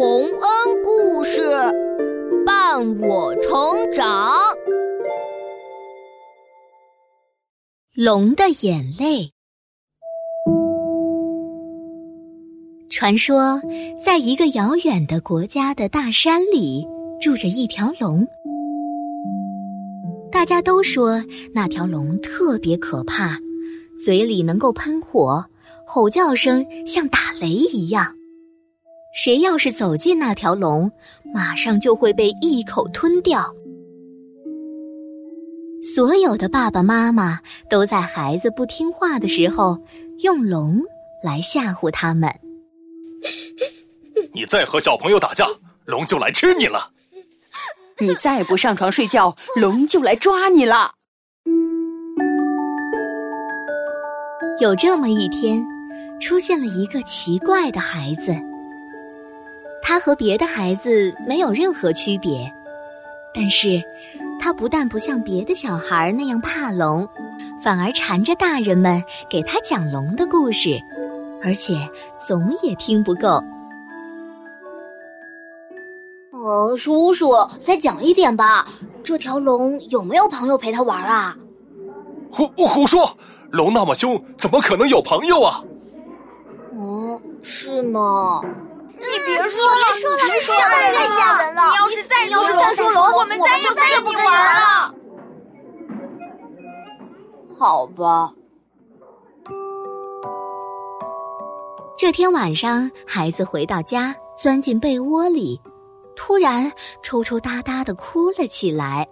洪恩故事伴我成长。龙的眼泪。传说，在一个遥远的国家的大山里，住着一条龙。大家都说那条龙特别可怕，嘴里能够喷火，吼叫声像打雷一样。谁要是走进那条龙，马上就会被一口吞掉。所有的爸爸妈妈都在孩子不听话的时候用龙来吓唬他们。你再和小朋友打架，龙就来吃你了；你再不上床睡觉，龙就来抓你了。有这么一天，出现了一个奇怪的孩子。他和别的孩子没有任何区别，但是，他不但不像别的小孩那样怕龙，反而缠着大人们给他讲龙的故事，而且总也听不够。哦，叔叔，再讲一点吧。这条龙有没有朋友陪他玩啊？胡胡说！龙那么凶，怎么可能有朋友啊？哦，是吗？你别说了，别说了，太吓人了！你要是再要是再说龙，我们再也再也不玩了。好吧。这天晚上，孩子回到家，钻进被窝里，突然抽抽搭搭的哭了起来。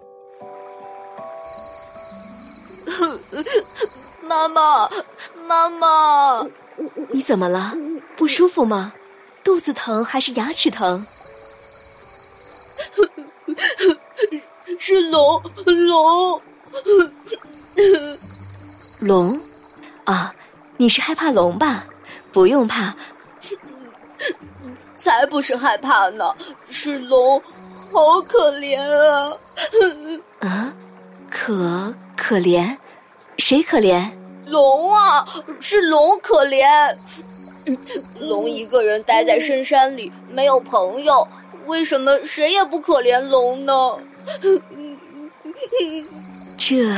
妈妈，妈妈，你怎么了？不舒服吗？肚子疼还是牙齿疼？是龙龙龙啊！你是害怕龙吧？不用怕，才不是害怕呢！是龙，好可怜啊！啊，可可怜？谁可怜？龙啊，是龙可怜。龙一个人待在深山里，没有朋友，为什么谁也不可怜龙呢？这，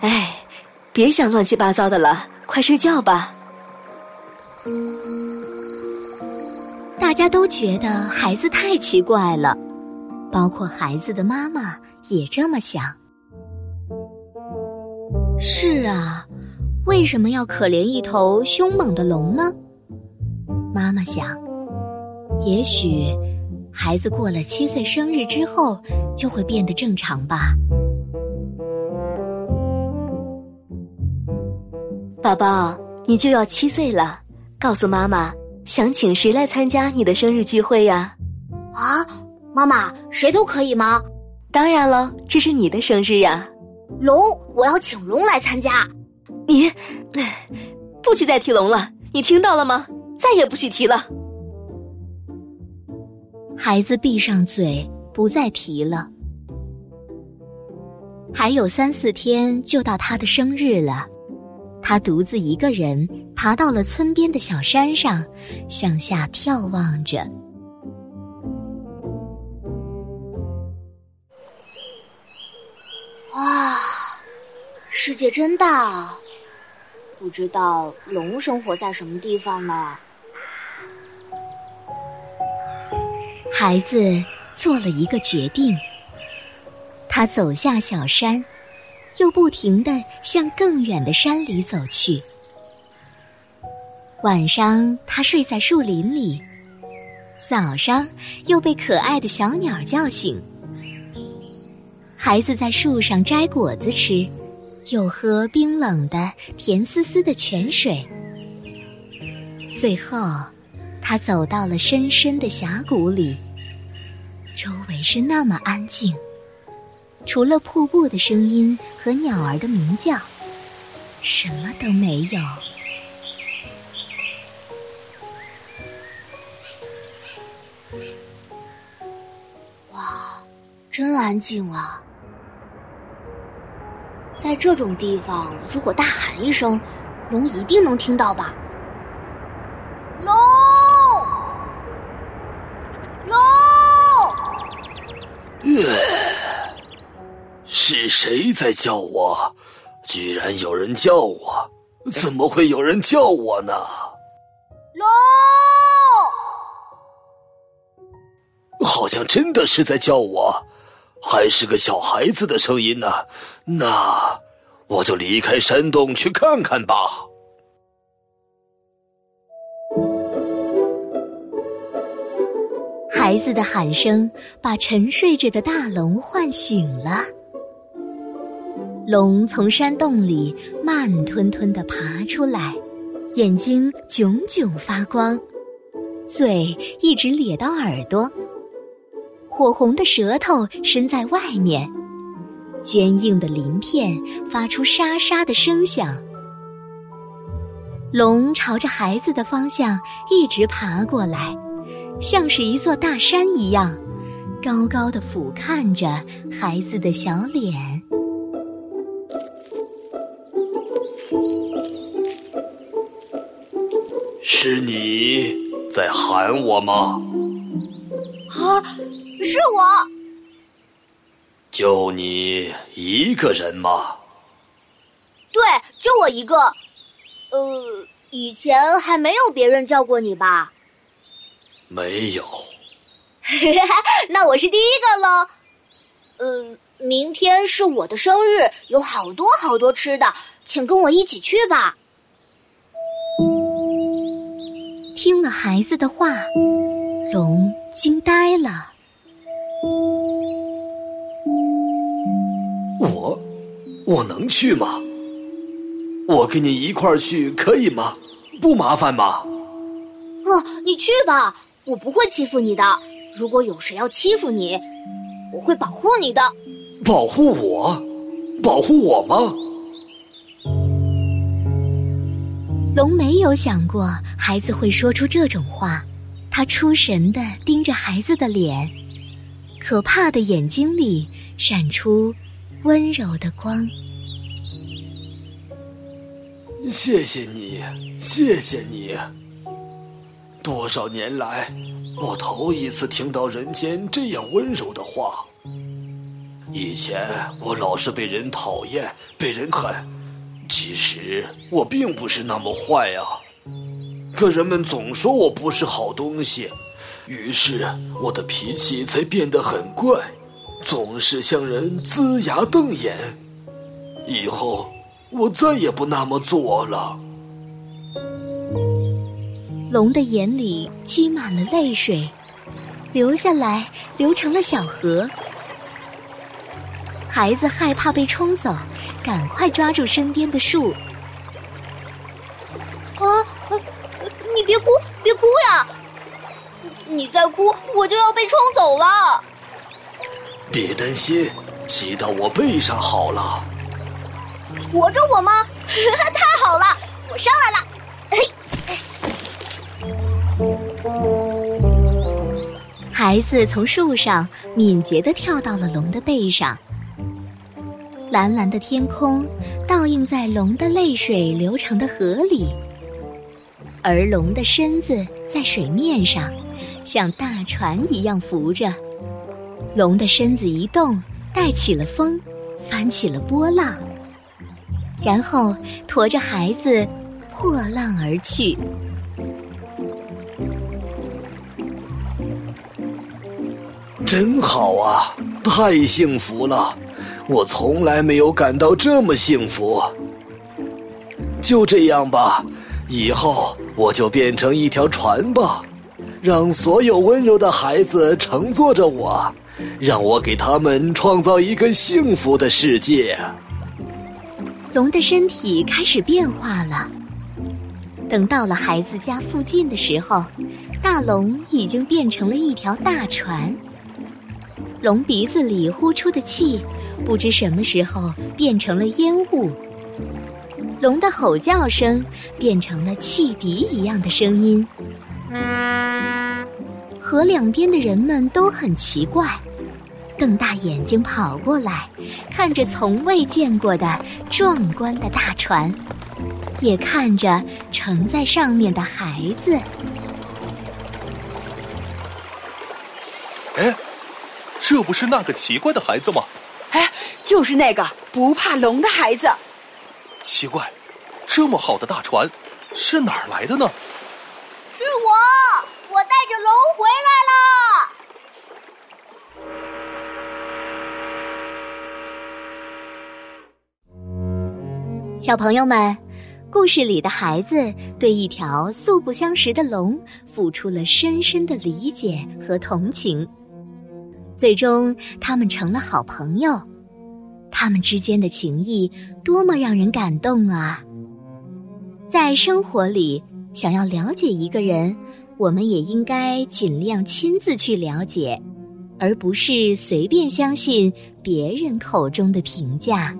哎，别想乱七八糟的了，快睡觉吧。大家都觉得孩子太奇怪了，包括孩子的妈妈也这么想。是啊，为什么要可怜一头凶猛的龙呢？妈妈想，也许孩子过了七岁生日之后就会变得正常吧。宝宝，你就要七岁了，告诉妈妈，想请谁来参加你的生日聚会呀？啊，妈妈，谁都可以吗？当然了，这是你的生日呀。龙，我要请龙来参加。你，不许再提龙了，你听到了吗？再也不许提了。孩子闭上嘴，不再提了。还有三四天就到他的生日了，他独自一个人爬到了村边的小山上，向下眺望着。哇，世界真大！啊不知道龙生活在什么地方呢？孩子做了一个决定，他走下小山，又不停的向更远的山里走去。晚上，他睡在树林里；早上，又被可爱的小鸟叫醒。孩子在树上摘果子吃，又喝冰冷的甜丝丝的泉水。最后，他走到了深深的峡谷里。周围是那么安静，除了瀑布的声音和鸟儿的鸣叫，什么都没有。哇，真安静啊！在这种地方，如果大喊一声，龙一定能听到吧？龙。是谁在叫我？居然有人叫我！怎么会有人叫我呢？龙，好像真的是在叫我，还是个小孩子的声音呢。那我就离开山洞去看看吧。孩子的喊声把沉睡着的大龙唤醒了。龙从山洞里慢吞吞的爬出来，眼睛炯炯发光，嘴一直咧到耳朵，火红的舌头伸在外面，坚硬的鳞片发出沙沙的声响。龙朝着孩子的方向一直爬过来，像是一座大山一样，高高的俯瞰着孩子的小脸。是你在喊我吗？啊，是我。就你一个人吗？对，就我一个。呃，以前还没有别人叫过你吧？没有。那我是第一个喽。嗯，明天是我的生日，有好多好多吃的，请跟我一起去吧。听了孩子的话，龙惊呆了。我，我能去吗？我跟你一块儿去可以吗？不麻烦吧？哦，你去吧，我不会欺负你的。如果有谁要欺负你，我会保护你的。保护我？保护我吗？龙没有想过孩子会说出这种话，他出神的盯着孩子的脸，可怕的眼睛里闪出温柔的光。谢谢你，谢谢你。多少年来，我头一次听到人间这样温柔的话。以前我老是被人讨厌，被人恨。其实我并不是那么坏啊，可人们总说我不是好东西，于是我的脾气才变得很怪，总是向人龇牙瞪眼。以后我再也不那么做了。龙的眼里积满了泪水，流下来流成了小河。孩子害怕被冲走。赶快抓住身边的树！啊，你别哭，别哭呀！你再哭，我就要被冲走了。别担心，骑到我背上好了。驮着我吗？太好了，我上来了。孩子从树上敏捷的跳到了龙的背上。蓝蓝的天空倒映在龙的泪水流成的河里，而龙的身子在水面上，像大船一样浮着。龙的身子一动，带起了风，翻起了波浪，然后驮着孩子破浪而去。真好啊，太幸福了！我从来没有感到这么幸福。就这样吧，以后我就变成一条船吧，让所有温柔的孩子乘坐着我，让我给他们创造一个幸福的世界。龙的身体开始变化了。等到了孩子家附近的时候，大龙已经变成了一条大船。龙鼻子里呼出的气，不知什么时候变成了烟雾。龙的吼叫声变成了汽笛一样的声音。河两边的人们都很奇怪，瞪大眼睛跑过来，看着从未见过的壮观的大船，也看着乘在上面的孩子。这不是那个奇怪的孩子吗？哎，就是那个不怕龙的孩子。奇怪，这么好的大船，是哪儿来的呢？是我，我带着龙回来了。小朋友们，故事里的孩子对一条素不相识的龙付出了深深的理解和同情，最终他们成了好朋友。他们之间的情谊多么让人感动啊！在生活里，想要了解一个人，我们也应该尽量亲自去了解，而不是随便相信别人口中的评价。